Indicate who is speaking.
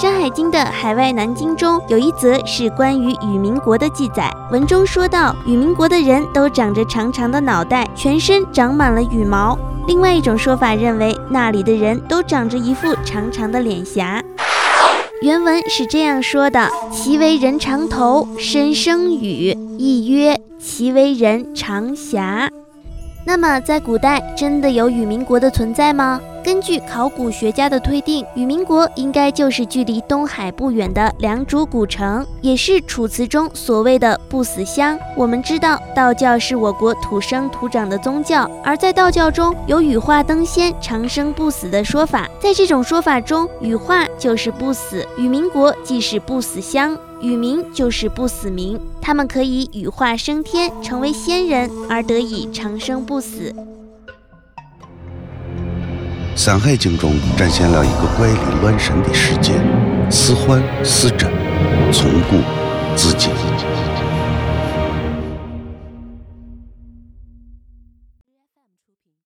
Speaker 1: 山海经》的海外南经中有一则是关于羽民国的记载。文中说到，羽民国的人都长着长长的脑袋，全身长满了羽毛。另外一种说法认为，那里的人都长着一副长长的脸颊。原文是这样说的：“其为人长头，身生羽，亦曰其为人长颊。”那么，在古代真的有羽民国的存在吗？根据考古学家的推定，羽民国应该就是距离东海不远的良渚古城，也是楚辞中所谓的不死乡。我们知道，道教是我国土生土长的宗教，而在道教中有羽化登仙、长生不死的说法。在这种说法中，羽化就是不死，羽民国即是不死乡。羽民就是不死民，他们可以羽化升天，成为仙人，而得以长生不死。
Speaker 2: 《山海经》中展现了一个怪力乱神的世界，似幻似真，从古至今。